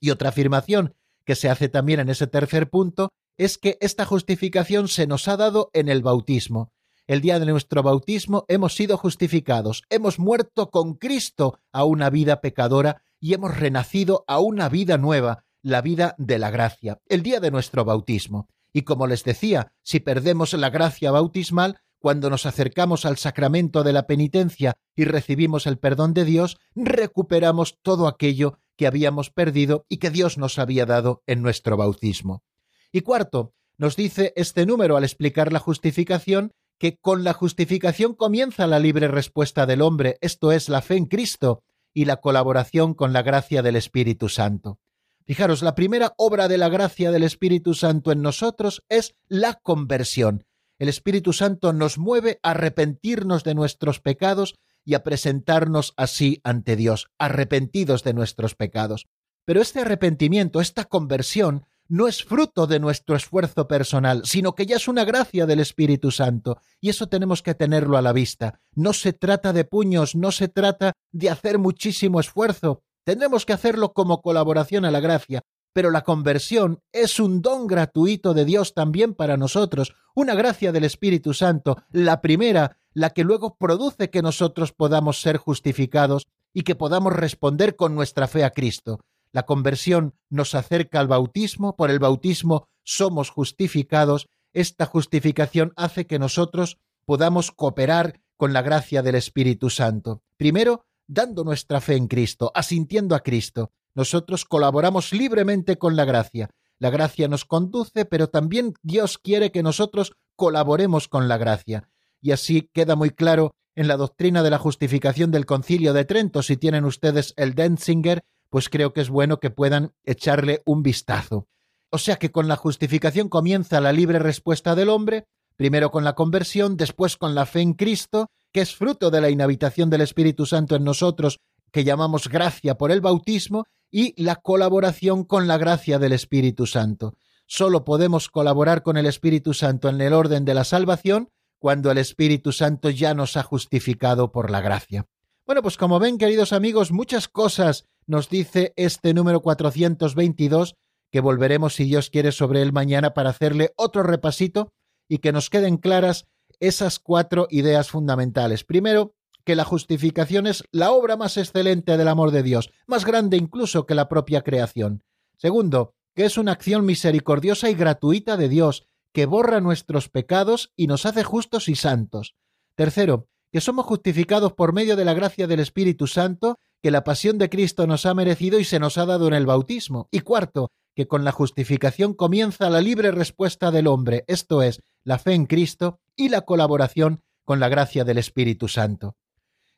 Y otra afirmación que se hace también en ese tercer punto es que esta justificación se nos ha dado en el bautismo. El día de nuestro bautismo hemos sido justificados, hemos muerto con Cristo a una vida pecadora y hemos renacido a una vida nueva, la vida de la gracia, el día de nuestro bautismo. Y como les decía, si perdemos la gracia bautismal, cuando nos acercamos al sacramento de la penitencia y recibimos el perdón de Dios, recuperamos todo aquello que habíamos perdido y que Dios nos había dado en nuestro bautismo. Y cuarto, nos dice este número al explicar la justificación que con la justificación comienza la libre respuesta del hombre, esto es la fe en Cristo y la colaboración con la gracia del Espíritu Santo. Fijaros, la primera obra de la gracia del Espíritu Santo en nosotros es la conversión. El Espíritu Santo nos mueve a arrepentirnos de nuestros pecados y a presentarnos así ante Dios, arrepentidos de nuestros pecados. Pero este arrepentimiento, esta conversión, no es fruto de nuestro esfuerzo personal, sino que ya es una gracia del Espíritu Santo, y eso tenemos que tenerlo a la vista. No se trata de puños, no se trata de hacer muchísimo esfuerzo, tendremos que hacerlo como colaboración a la gracia, pero la conversión es un don gratuito de Dios también para nosotros, una gracia del Espíritu Santo, la primera, la que luego produce que nosotros podamos ser justificados y que podamos responder con nuestra fe a Cristo. La conversión nos acerca al bautismo, por el bautismo somos justificados, esta justificación hace que nosotros podamos cooperar con la gracia del Espíritu Santo. Primero, dando nuestra fe en Cristo, asintiendo a Cristo. Nosotros colaboramos libremente con la gracia. La gracia nos conduce, pero también Dios quiere que nosotros colaboremos con la gracia. Y así queda muy claro en la doctrina de la justificación del Concilio de Trento. Si tienen ustedes el Denzinger, pues creo que es bueno que puedan echarle un vistazo. O sea que con la justificación comienza la libre respuesta del hombre, primero con la conversión, después con la fe en Cristo, que es fruto de la inhabitación del Espíritu Santo en nosotros, que llamamos gracia por el bautismo, y la colaboración con la gracia del Espíritu Santo. Solo podemos colaborar con el Espíritu Santo en el orden de la salvación cuando el Espíritu Santo ya nos ha justificado por la gracia. Bueno, pues como ven, queridos amigos, muchas cosas nos dice este número 422, que volveremos, si Dios quiere, sobre él mañana para hacerle otro repasito y que nos queden claras esas cuatro ideas fundamentales. Primero, que la justificación es la obra más excelente del amor de Dios, más grande incluso que la propia creación. Segundo, que es una acción misericordiosa y gratuita de Dios, que borra nuestros pecados y nos hace justos y santos. Tercero, que somos justificados por medio de la gracia del Espíritu Santo que la pasión de Cristo nos ha merecido y se nos ha dado en el bautismo. Y cuarto, que con la justificación comienza la libre respuesta del hombre, esto es, la fe en Cristo y la colaboración con la gracia del Espíritu Santo.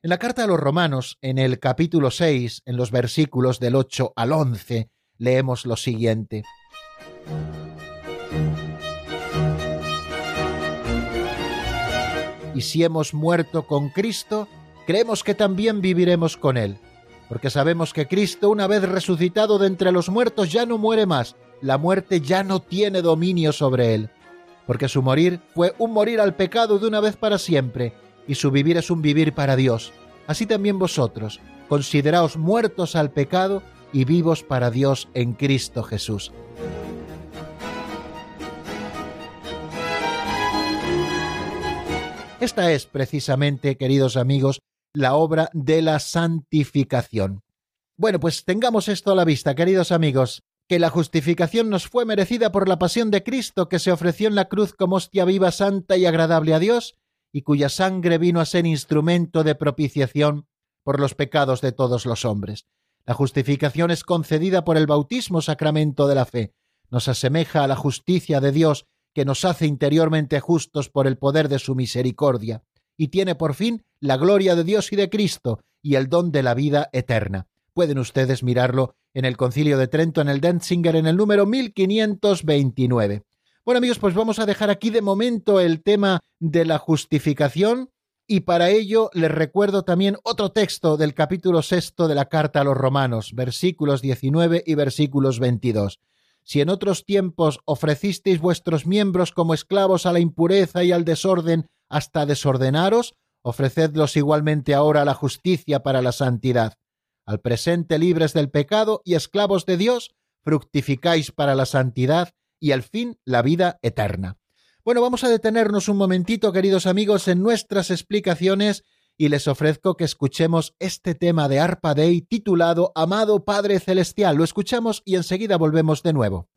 En la carta a los romanos, en el capítulo 6, en los versículos del 8 al 11, leemos lo siguiente. Y si hemos muerto con Cristo, creemos que también viviremos con Él porque sabemos que Cristo, una vez resucitado de entre los muertos, ya no muere más, la muerte ya no tiene dominio sobre él, porque su morir fue un morir al pecado de una vez para siempre, y su vivir es un vivir para Dios. Así también vosotros, consideraos muertos al pecado y vivos para Dios en Cristo Jesús. Esta es precisamente, queridos amigos, la obra de la santificación. Bueno, pues tengamos esto a la vista, queridos amigos, que la justificación nos fue merecida por la pasión de Cristo que se ofreció en la cruz como hostia viva, santa y agradable a Dios, y cuya sangre vino a ser instrumento de propiciación por los pecados de todos los hombres. La justificación es concedida por el bautismo sacramento de la fe. Nos asemeja a la justicia de Dios que nos hace interiormente justos por el poder de su misericordia, y tiene por fin la gloria de Dios y de Cristo y el don de la vida eterna. Pueden ustedes mirarlo en el Concilio de Trento, en el Denzinger, en el número 1529. Bueno amigos, pues vamos a dejar aquí de momento el tema de la justificación y para ello les recuerdo también otro texto del capítulo sexto de la carta a los romanos, versículos 19 y versículos 22. Si en otros tiempos ofrecisteis vuestros miembros como esclavos a la impureza y al desorden hasta desordenaros, ofrecedlos igualmente ahora a la justicia para la santidad. Al presente libres del pecado y esclavos de Dios, fructificáis para la santidad y al fin la vida eterna. Bueno, vamos a detenernos un momentito, queridos amigos, en nuestras explicaciones y les ofrezco que escuchemos este tema de Arpa Dei titulado Amado Padre Celestial. Lo escuchamos y enseguida volvemos de nuevo.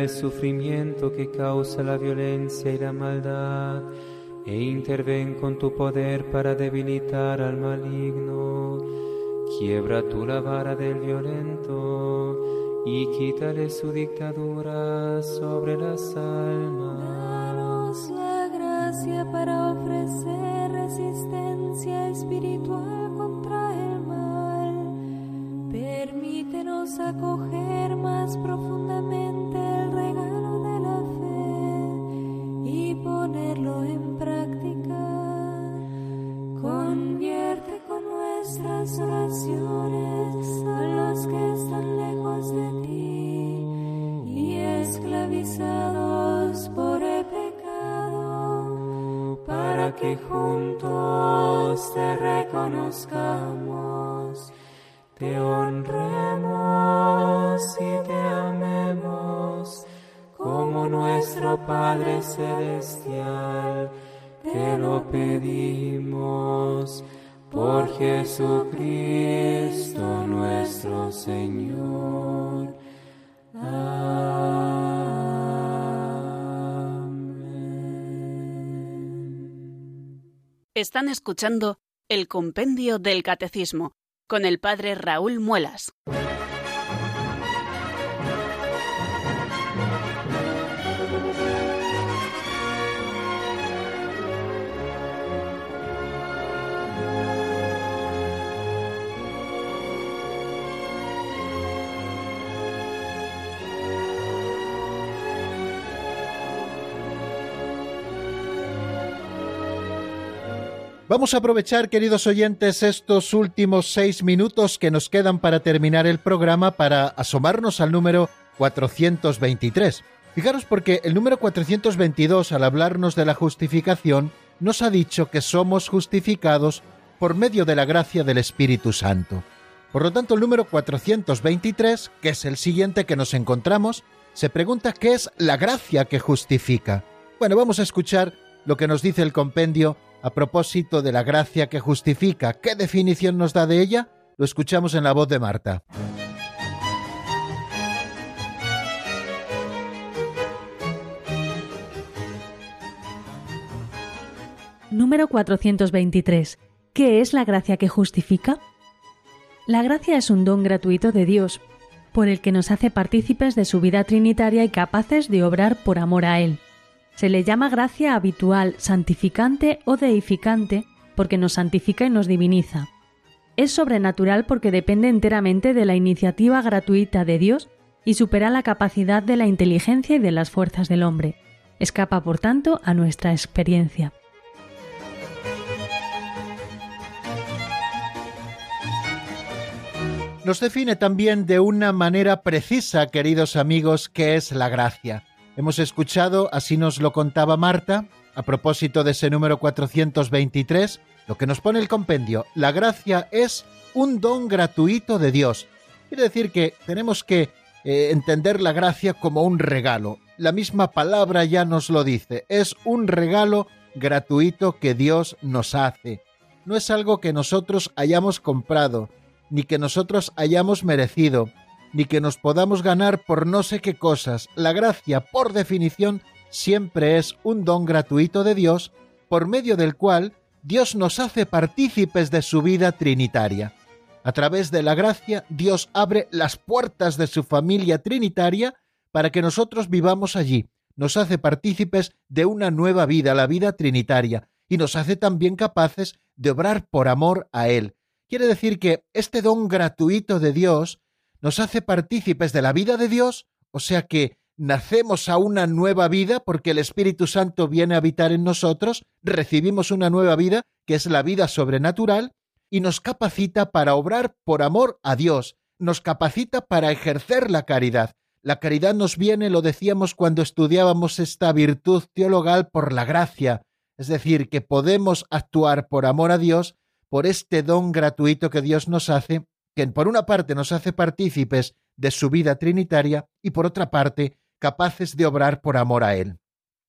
El sufrimiento que causa la violencia y la maldad e interven con tu poder para debilitar al maligno. Quiebra tu la vara del violento y quítale su dictadura sobre las almas. Danos la gracia para ofrecer resistencia espiritual contra el mal. Permítenos acoger más profundamente Convierte con nuestras oraciones a los que están lejos de ti y esclavizados por el pecado, para que juntos te reconozcamos, te honremos y te amemos como nuestro Padre Celestial, te lo pedimos por Jesucristo nuestro Señor. Amén. Están escuchando el Compendio del Catecismo con el Padre Raúl Muelas. Vamos a aprovechar, queridos oyentes, estos últimos seis minutos que nos quedan para terminar el programa para asomarnos al número 423. Fijaros porque el número 422, al hablarnos de la justificación, nos ha dicho que somos justificados por medio de la gracia del Espíritu Santo. Por lo tanto, el número 423, que es el siguiente que nos encontramos, se pregunta qué es la gracia que justifica. Bueno, vamos a escuchar lo que nos dice el compendio a propósito de la gracia que justifica. ¿Qué definición nos da de ella? Lo escuchamos en la voz de Marta. Número 423. ¿Qué es la gracia que justifica? La gracia es un don gratuito de Dios, por el que nos hace partícipes de su vida trinitaria y capaces de obrar por amor a Él. Se le llama gracia habitual, santificante o deificante porque nos santifica y nos diviniza. Es sobrenatural porque depende enteramente de la iniciativa gratuita de Dios y supera la capacidad de la inteligencia y de las fuerzas del hombre. Escapa, por tanto, a nuestra experiencia. Nos define también de una manera precisa, queridos amigos, qué es la gracia. Hemos escuchado, así nos lo contaba Marta, a propósito de ese número 423, lo que nos pone el compendio. La gracia es un don gratuito de Dios. Quiere decir que tenemos que eh, entender la gracia como un regalo. La misma palabra ya nos lo dice. Es un regalo gratuito que Dios nos hace. No es algo que nosotros hayamos comprado, ni que nosotros hayamos merecido, ni que nos podamos ganar por no sé qué cosas. La gracia, por definición, siempre es un don gratuito de Dios, por medio del cual Dios nos hace partícipes de su vida trinitaria. A través de la gracia, Dios abre las puertas de su familia trinitaria para que nosotros vivamos allí. Nos hace partícipes de una nueva vida, la vida trinitaria, y nos hace también capaces de obrar por amor a Él. Quiere decir que este don gratuito de Dios nos hace partícipes de la vida de Dios, o sea que nacemos a una nueva vida porque el Espíritu Santo viene a habitar en nosotros, recibimos una nueva vida, que es la vida sobrenatural, y nos capacita para obrar por amor a Dios, nos capacita para ejercer la caridad. La caridad nos viene, lo decíamos cuando estudiábamos esta virtud teologal, por la gracia, es decir, que podemos actuar por amor a Dios, por este don gratuito que Dios nos hace que por una parte nos hace partícipes de su vida trinitaria y por otra parte capaces de obrar por amor a Él.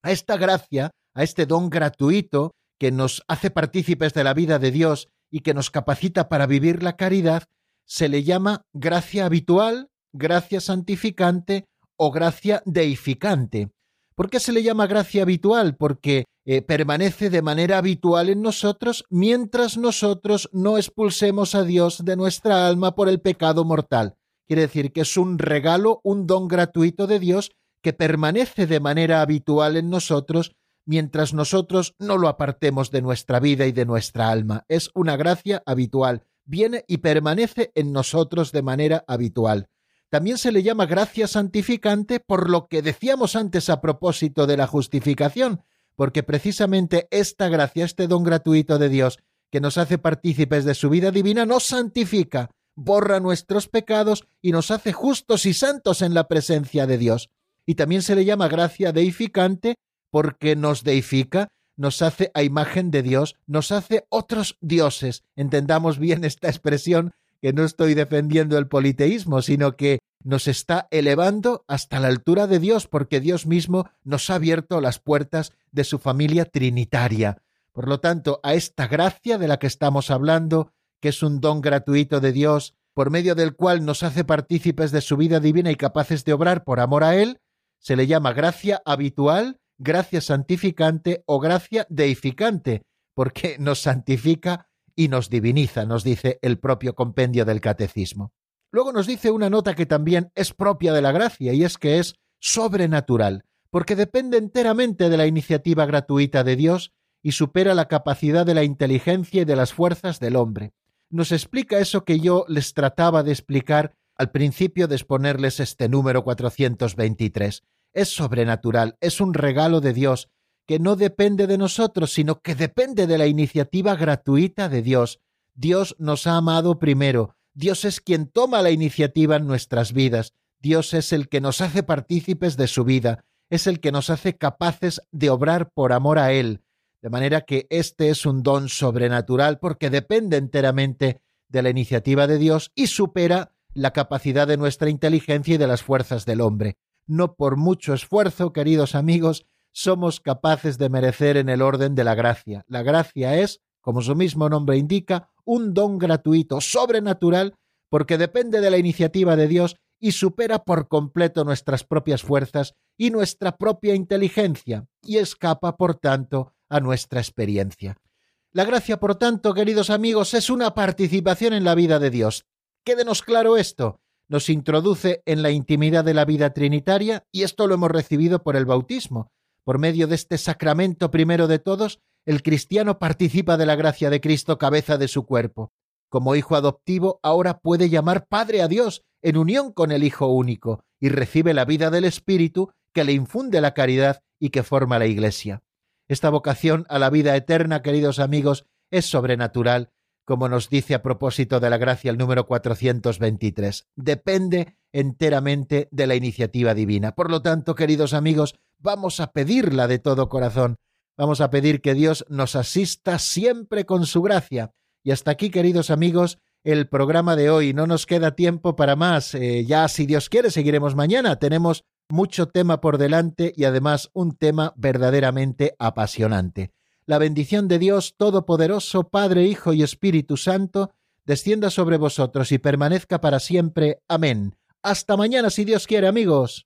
A esta gracia, a este don gratuito que nos hace partícipes de la vida de Dios y que nos capacita para vivir la caridad, se le llama gracia habitual, gracia santificante o gracia deificante. ¿Por qué se le llama gracia habitual? Porque eh, permanece de manera habitual en nosotros mientras nosotros no expulsemos a Dios de nuestra alma por el pecado mortal. Quiere decir que es un regalo, un don gratuito de Dios que permanece de manera habitual en nosotros mientras nosotros no lo apartemos de nuestra vida y de nuestra alma. Es una gracia habitual, viene y permanece en nosotros de manera habitual. También se le llama gracia santificante por lo que decíamos antes a propósito de la justificación, porque precisamente esta gracia, este don gratuito de Dios, que nos hace partícipes de su vida divina, nos santifica, borra nuestros pecados y nos hace justos y santos en la presencia de Dios. Y también se le llama gracia deificante porque nos deifica, nos hace a imagen de Dios, nos hace otros dioses. Entendamos bien esta expresión, que no estoy defendiendo el politeísmo, sino que nos está elevando hasta la altura de Dios, porque Dios mismo nos ha abierto las puertas de su familia trinitaria. Por lo tanto, a esta gracia de la que estamos hablando, que es un don gratuito de Dios, por medio del cual nos hace partícipes de su vida divina y capaces de obrar por amor a Él, se le llama gracia habitual, gracia santificante o gracia deificante, porque nos santifica y nos diviniza, nos dice el propio compendio del catecismo. Luego nos dice una nota que también es propia de la gracia y es que es sobrenatural, porque depende enteramente de la iniciativa gratuita de Dios y supera la capacidad de la inteligencia y de las fuerzas del hombre. Nos explica eso que yo les trataba de explicar al principio de exponerles este número 423. Es sobrenatural, es un regalo de Dios que no depende de nosotros, sino que depende de la iniciativa gratuita de Dios. Dios nos ha amado primero, Dios es quien toma la iniciativa en nuestras vidas, Dios es el que nos hace partícipes de su vida, es el que nos hace capaces de obrar por amor a Él, de manera que este es un don sobrenatural porque depende enteramente de la iniciativa de Dios y supera la capacidad de nuestra inteligencia y de las fuerzas del hombre. No por mucho esfuerzo, queridos amigos, somos capaces de merecer en el orden de la gracia. La gracia es, como su mismo nombre indica, un don gratuito, sobrenatural, porque depende de la iniciativa de Dios y supera por completo nuestras propias fuerzas y nuestra propia inteligencia, y escapa, por tanto, a nuestra experiencia. La gracia, por tanto, queridos amigos, es una participación en la vida de Dios. Quédenos claro esto. Nos introduce en la intimidad de la vida trinitaria y esto lo hemos recibido por el bautismo. Por medio de este sacramento primero de todos, el cristiano participa de la gracia de Cristo, cabeza de su cuerpo. Como hijo adoptivo, ahora puede llamar Padre a Dios en unión con el Hijo único y recibe la vida del Espíritu que le infunde la caridad y que forma la Iglesia. Esta vocación a la vida eterna, queridos amigos, es sobrenatural, como nos dice a propósito de la gracia el número 423. Depende enteramente de la iniciativa divina. Por lo tanto, queridos amigos, vamos a pedirla de todo corazón. Vamos a pedir que Dios nos asista siempre con su gracia. Y hasta aquí, queridos amigos, el programa de hoy. No nos queda tiempo para más. Eh, ya, si Dios quiere, seguiremos mañana. Tenemos mucho tema por delante y además un tema verdaderamente apasionante. La bendición de Dios Todopoderoso, Padre, Hijo y Espíritu Santo, descienda sobre vosotros y permanezca para siempre. Amén. Hasta mañana, si Dios quiere, amigos.